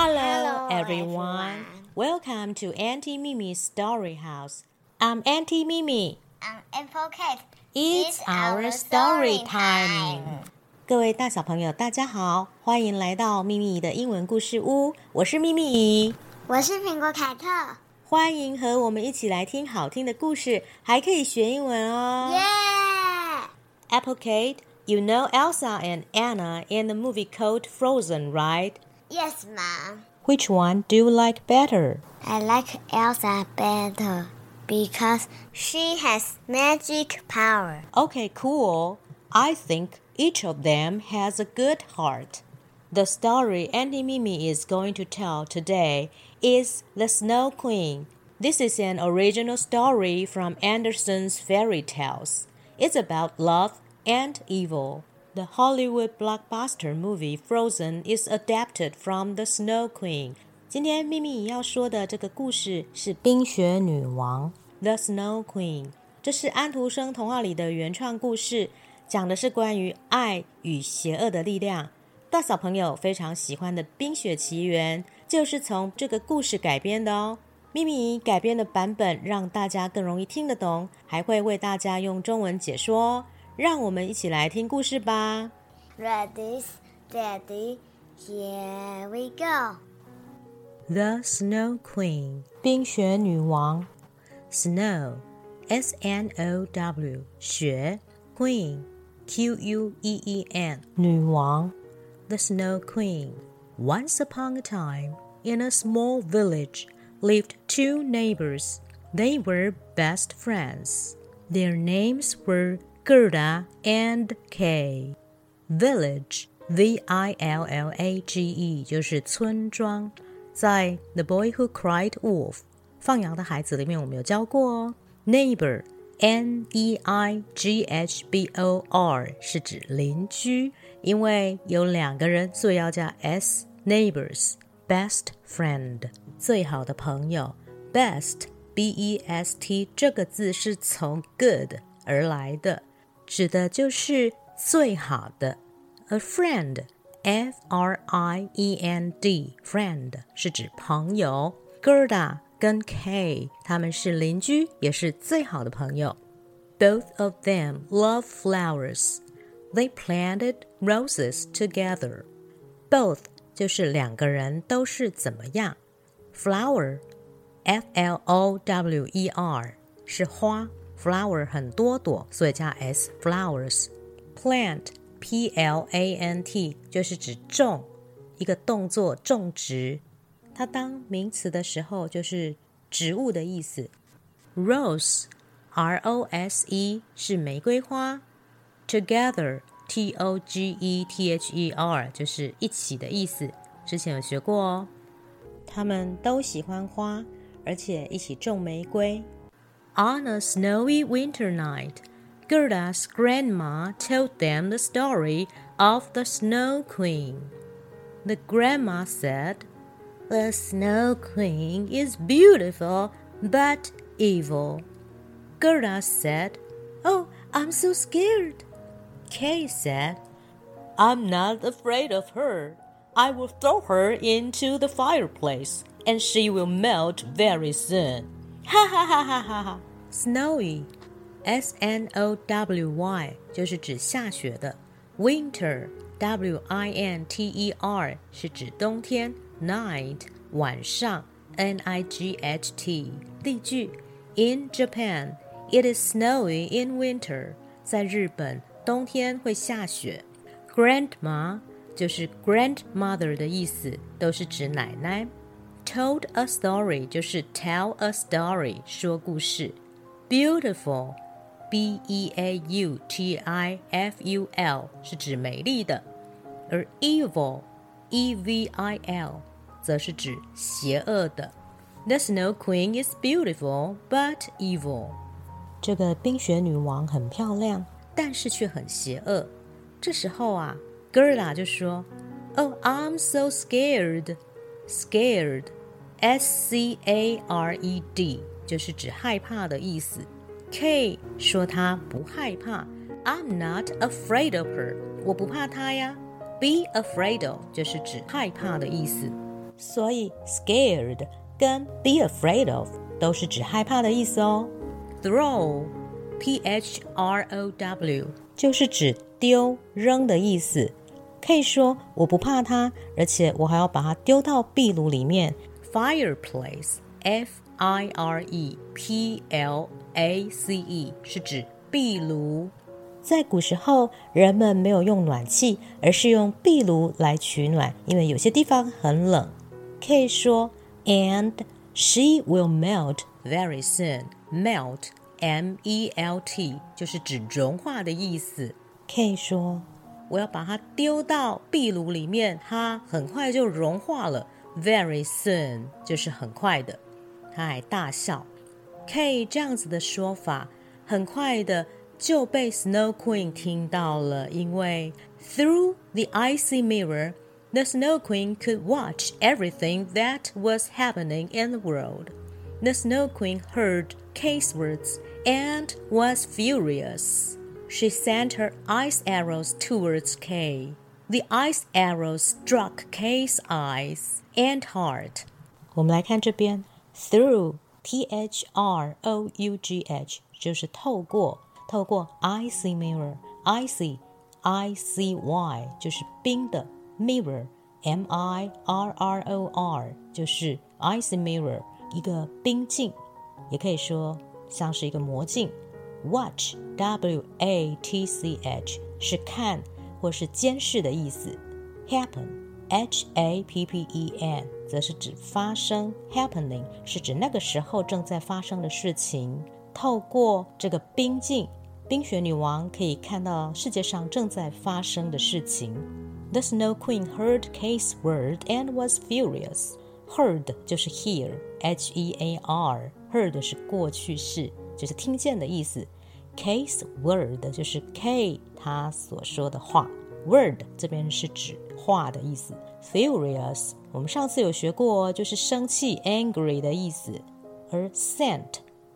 Hello, Hello, everyone. everyone. Welcome to Auntie Mimi's Story House. I'm Auntie Mimi. I'm Apple Cat. It's our story time. 各位大小朋友，大家好，欢迎来到秘密的英文故事屋。我是秘密，我是苹果凯特。欢迎和我们一起来听好听的故事，还可以学英文哦。耶 Apple Kate, you know Elsa and Anna in the movie called Frozen, right? Yes, Mom. Which one do you like better? I like Elsa better because she has magic power. Okay, cool. I think each of them has a good heart. The story Auntie Mimi is going to tell today is The Snow Queen. This is an original story from Andersen's Fairy Tales. It's about love and evil. The Hollywood blockbuster movie Frozen is adapted from The Snow Queen. 今天秘密要说的这个故事是《冰雪女王》The Snow Queen。这是安徒生童话里的原创故事，讲的是关于爱与邪恶的力量。大小朋友非常喜欢的《冰雪奇缘》就是从这个故事改编的哦。咪咪改编的版本让大家更容易听得懂，还会为大家用中文解说哦。让我们一起来听故事吧。 Ready, steady, here we go. The Snow Queen，冰雪女王。Snow，S N O W，雪。Queen，Q U E E N，女王。The Snow Queen. Once upon a time, in a small village, lived two neighbors. They were best friends. Their names were Gerda and Kay. Village V I L L A G E 就是村庄。在《The Boy Who Cried Wolf》放羊的孩子里面，我们有教过哦。Neighbor N E I G H B O R 是指邻居，因为有两个人，所以要加 s neighbors。Best friend 最好的朋友，best B E S T 这个字是从 good 而来的。指的就是最好的。A friend, F R I E N D, friend 是指朋友。Gerda 跟 Kay 他们是邻居，也是最好的朋友。Both of them love flowers. They planted roses together. Both 就是两个人都是怎么样。Flower, F L O W E R 是花。，flower 很多朵，所以加 s flowers。Plant, P-L-A-N-T 就是指种，一个动作种植。它当名词的时候就是植物的意思。Rose, R-O-S-E 是玫瑰花。Together, T-O-G-E-T-H-E-R 就是一起的意思。之前有学过哦。他们都喜欢花，而且一起种玫瑰。On a snowy winter night, Gerda's grandma told them the story of the Snow Queen. The grandma said, The Snow Queen is beautiful but evil. Gerda said, Oh, I'm so scared. Kay said, I'm not afraid of her. I will throw her into the fireplace and she will melt very soon. Ha ha ha ha ha ha. Snowy, S N O W Y 就是指下雪的。Winter, W I N T E R 是指冬天。Night 晚上，N I G H T 例句：In Japan, it is snowy in winter. 在日本，冬天会下雪。Grandma 就是 grandmother 的意思，都是指奶奶。 Told a story 就是 tell a story 说故事。Beautiful, B E A U T I F U L 是指美丽的，而 evil, E V I L 则是指邪恶的。The Snow Queen is beautiful but evil。这个冰雪女王很漂亮，但是却很邪恶。这时候啊，Gerda 就说：“Oh, I'm so scared. Scared, S C A R E 就是指害怕的意思。Kay 说他不害怕，I'm not afraid of her，我不怕她呀。Be afraid of 就是指害怕的意思，所以 scared 跟 be afraid of 都是指害怕的意思哦。Throw，p h r o w，就是指丢、扔的意思。可以说我不怕它，而且我还要把它丢到壁炉里面。fireplace，f i r e p l a c e 是指壁炉。在古时候，人们没有用暖气，而是用壁炉来取暖，因为有些地方很冷。可以说，and she will melt very soon. Melt, M-E-L-T，就是指融化的意思。可以说，我要把它丢到壁炉里面，它很快就融化了。Very soon 就是很快的。他还大笑。Kay 这样子的说法，很快的就被 Snow Queen 听到了，因为 Through the icy mirror, the Snow Queen could watch everything that was happening in the world. The Snow Queen heard Kay's words and was furious She sent her ice arrows towards Kay. The ice arrows struck Kay's eyes and heart. 我们来看这边，through T H R O U G H 就是透过。透过 icy mirror，icy i c y 就是冰的 mirror，m i r r o r 就是 icy mirror 一个冰镜，也可以说像是一个魔镜。 watch w a t c h 是看或是监视的意思。happen h a p p e n 则是指发生，happening 是指那个时候正在发生的事情。透过这个冰镜。冰雪女王可以看到世界上正在发生的事情。The Snow Queen heard Kay's word and was furious. Heard 就是 hear，h e a r，heard 是过去式， 就是听见的意思。Kay's word 就是 K 他所说的话，word 这边是指话的意思。Furious 我们上次有学过，就是生气 angry 的意思。而 sent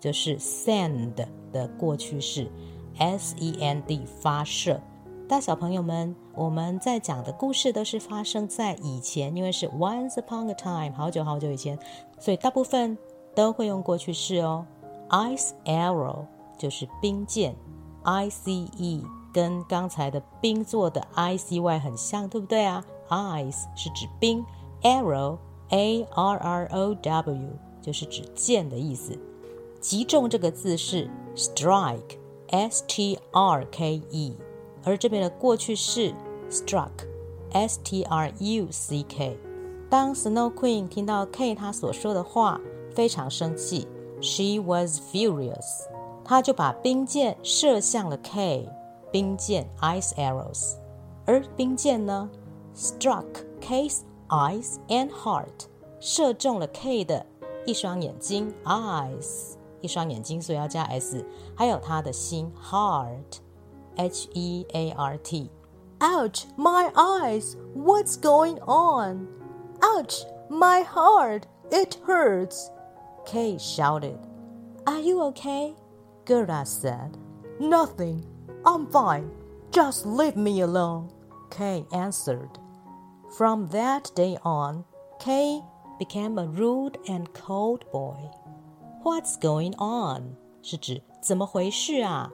就是 send 的过去式。S E N D 发射，大小朋友们，我们在讲的故事都是发生在以前，因为是 Once upon a time，好久好久以前，所以大部分都会用过去式哦。Ice arrow 就是冰箭，I C E 跟刚才的冰做的 I C Y 很像，对不对啊？Ice 是指冰，Arrow A R R O W 就是指箭的意思。击中这个字是 strike。S T R K E，而这边的过去式 struck，S T R U C K。当 Snow Queen 听到 K 他所说的话，非常生气 She was furious，她就把冰箭射向了 Kay。冰箭 （ice arrows），而冰箭呢，struck Kay's eyes and heart，射中了 Kay 的一双眼睛 （eyes），一双眼睛，所以要加 s，还有他的心 （heart），h e a r t。Ouch! My eyes! What's going on? Ouch! My heart! It hurts! Kay shouted. Are you okay? Gerda said. Nothing. I'm fine. Just leave me alone. Kay answered. From that day on, Kay became a rude and cold boy. What's going on？是指怎么回事啊？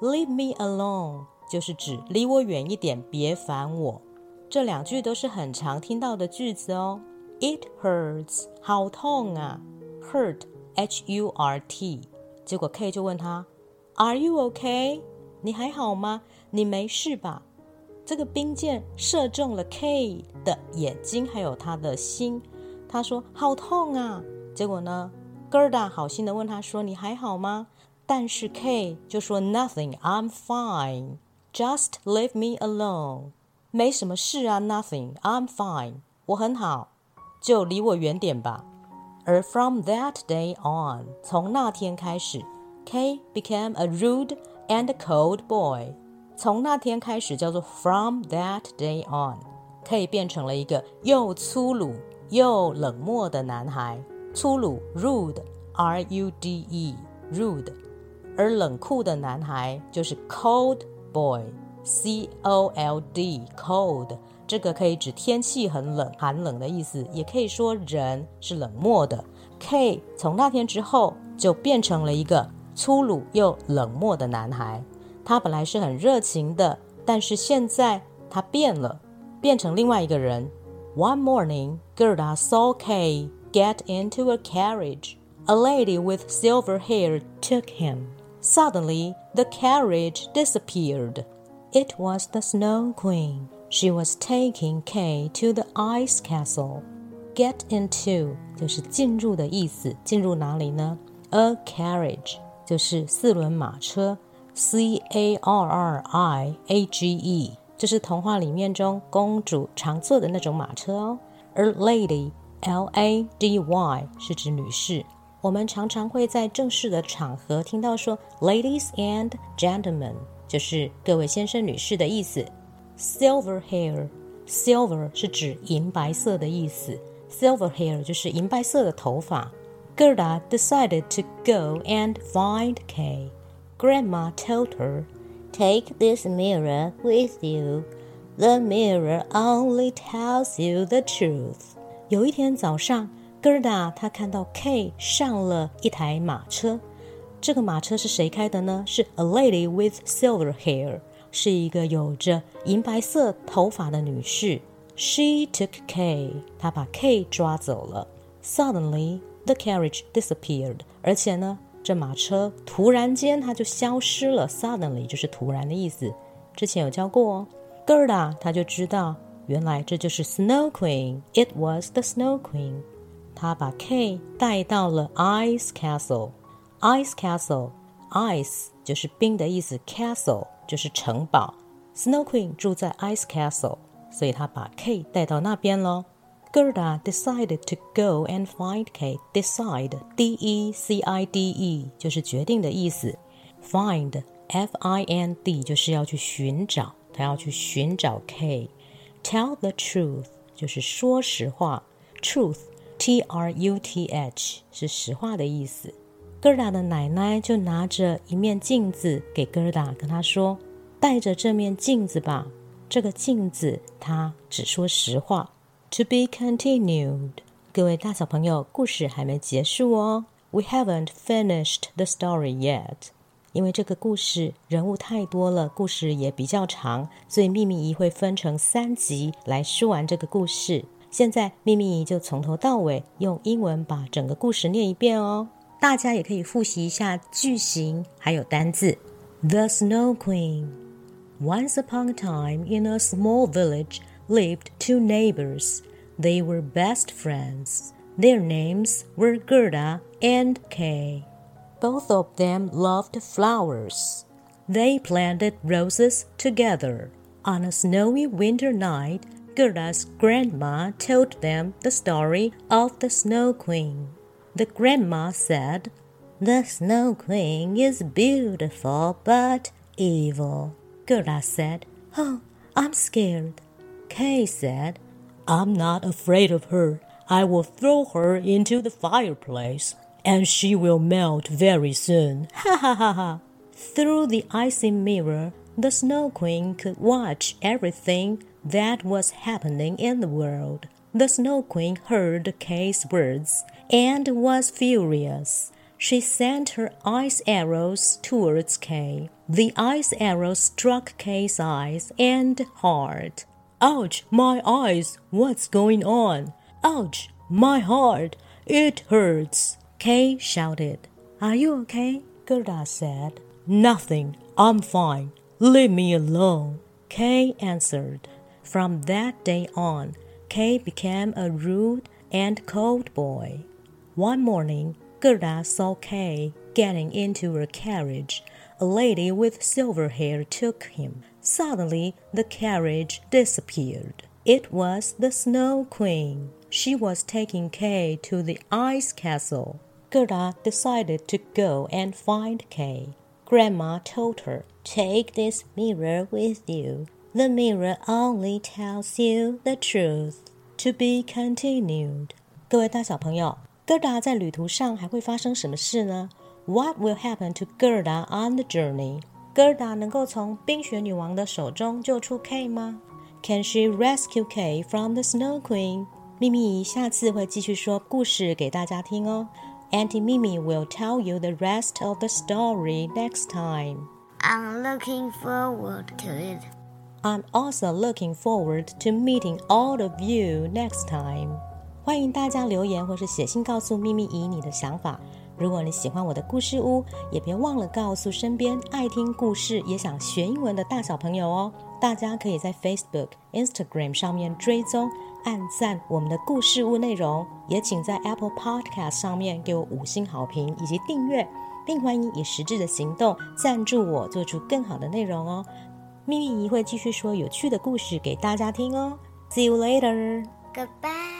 Leave me alone 就是指离我远一点，别烦我。这两句都是很常听到的句子哦。It hurts，好痛啊 ！Hurt，H-U-R-T。结果 K 就问他，Are you OK？你还好吗？你没事吧？这个冰箭射中了 K 的眼睛，还有他的心。他说好痛啊！结果呢？Gerda 好心的问他说：“你还好吗？”但是 K 就说：“Nothing, I'm fine. Just leave me alone. 没什么事啊，Nothing, I'm fine. 我很好，就离我远点吧。”而 from that day on，从那天开始，Kay became a rude and cold boy。从那天开始叫做 from that day on，Kay 变成了一个又粗鲁又冷漠的男孩。粗鲁 rude，r u d e，rude，而冷酷的男孩就是 cold boy，c o l cold。这个可以指天气很冷、寒冷的意思，也可以说人是冷漠的。Kay 从那天之后就变成了一个粗鲁又冷漠的男孩。他本来是很热情的，但是现在他变了，变成另外一个人。One morning, Gerda saw Kay get into a carriage. A lady with silver hair took him. Suddenly, the carriage disappeared. It was the Snow Queen. She was taking Kay to the ice castle. Get into 就是进入的意思，进入哪里呢？A carriage 就是四轮马车，C A R R I A G E 就是童话里面中公主常坐的那种马车哦。而 lady L A D Y 是指女士。我们常常会在正式的场合听到说 ladies and gentlemen，就是各位先生女士的意思。 Silver hair，silver 是指银白色的意思。Silver hair 就是银白色的头发。Gerda decided to go and find Kay. Grandma told her, Take this mirror with you. The mirror only tells you the truth. 有一天早上，Gerda 她看到 Kay 上了一台马车。这个马车是谁开的呢？是 A lady with silver hair， 是一个有着银白色头发的女士。She took K，她把 K 抓走了。Suddenly the carriage disappeared，而且呢，这马车突然间它就消失了。Suddenly 就是突然的意思，之前有教过哦。Gerda 她就知道，原来这就是 Snow Queen。It was the Snow Queen。她把 K 带到了 Ice Castle。Ice Castle，Ice 就是冰的意思，Castle 就是城堡。Snow Queen 住在 Ice Castle，所以她把 Kate 带到那边喽。Gerda decided to go and find Kay. Decide, D-E-C-I-D-E，就是决定的意思。Find, F-I-N-D，就是要去寻找，她要去寻找 Kate。Tell the truth，就是说实话。Truth, T-R-U-T-H，是实话的意思。Gerda 的奶奶就拿着一面镜子给 Gerda，跟她说：“带着这面镜子吧，这个镜子它只说实话。” To be continued，各位大小朋友，故事还没结束哦。We haven't finished the story yet，因为这个故事人物太多了，故事也比较长，所以秘密姨会分成三集来说完这个故事。现在秘密姨就从头到尾用英文把整个故事念一遍哦。大家也可以复习一下句型还有单字。The Snow Queen. Once upon a time, in a small village. lived two neighbors. They were best friends. Their names were Gerda and Kay. Both of them loved flowers. They planted roses together. On a snowy winter night, Gerda's grandma told them the story of the Snow Queen. The grandma said, The Snow Queen is beautiful but evil. Gerda said, Oh, I'm scared. Kay said, I'm not afraid of her. I will throw her into the fireplace, and she will melt very soon. Ha ha ha ha. Through the icy mirror, the Snow Queen could watch everything that was happening in the world. The Snow Queen heard Kay's words and was furious. She sent her ice arrows towards Kay. The ice arrows struck Kay's eyes and heart. Ouch, my eyes! What's going on? Ouch, my heart! It hurts! Kay shouted. Are you okay? Gerda said. Nothing. I'm fine. Leave me alone. Kay answered. From that day on, Kay became a rude and cold boy. One morning, Gerda saw Kay getting into a carriage. A lady with silver hair took him. Suddenly, the carriage disappeared. It was the Snow Queen. She was taking Kay to the ice castle. Gerda decided to go and find Kay. Grandma told her, Take this mirror with you. The mirror only tells you the truth to be continued。各位大小朋友，Gerda 在旅途上还会发生什么事呢？What will happen to Gerda on the journey？Gerda 能够从冰雪女王的手中救出 Kay 吗？Can she rescue Kay from the Snow Queen? Queen？秘密下次会继续说故事给大家听哦。Auntie Mimi will tell you the rest of the story next time. I'm looking forward to it. I'm also looking forward to meeting all of you next time. 欢迎大家留言或是写信告诉秘密姨你的想法。如果你喜欢我的故事屋，也别忘了告诉身边爱听故事也想学英文的大小朋友哦。大家可以在 Facebook、Instagram 上面追踪、按赞我们的故事屋内容，也请在 Apple Podcast 上面给我五星好评以及订阅，并欢迎以实质的行动赞助我，做出更好的内容哦。秘密姨会继续说有趣的故事给大家听哦。See you later. Goodbye.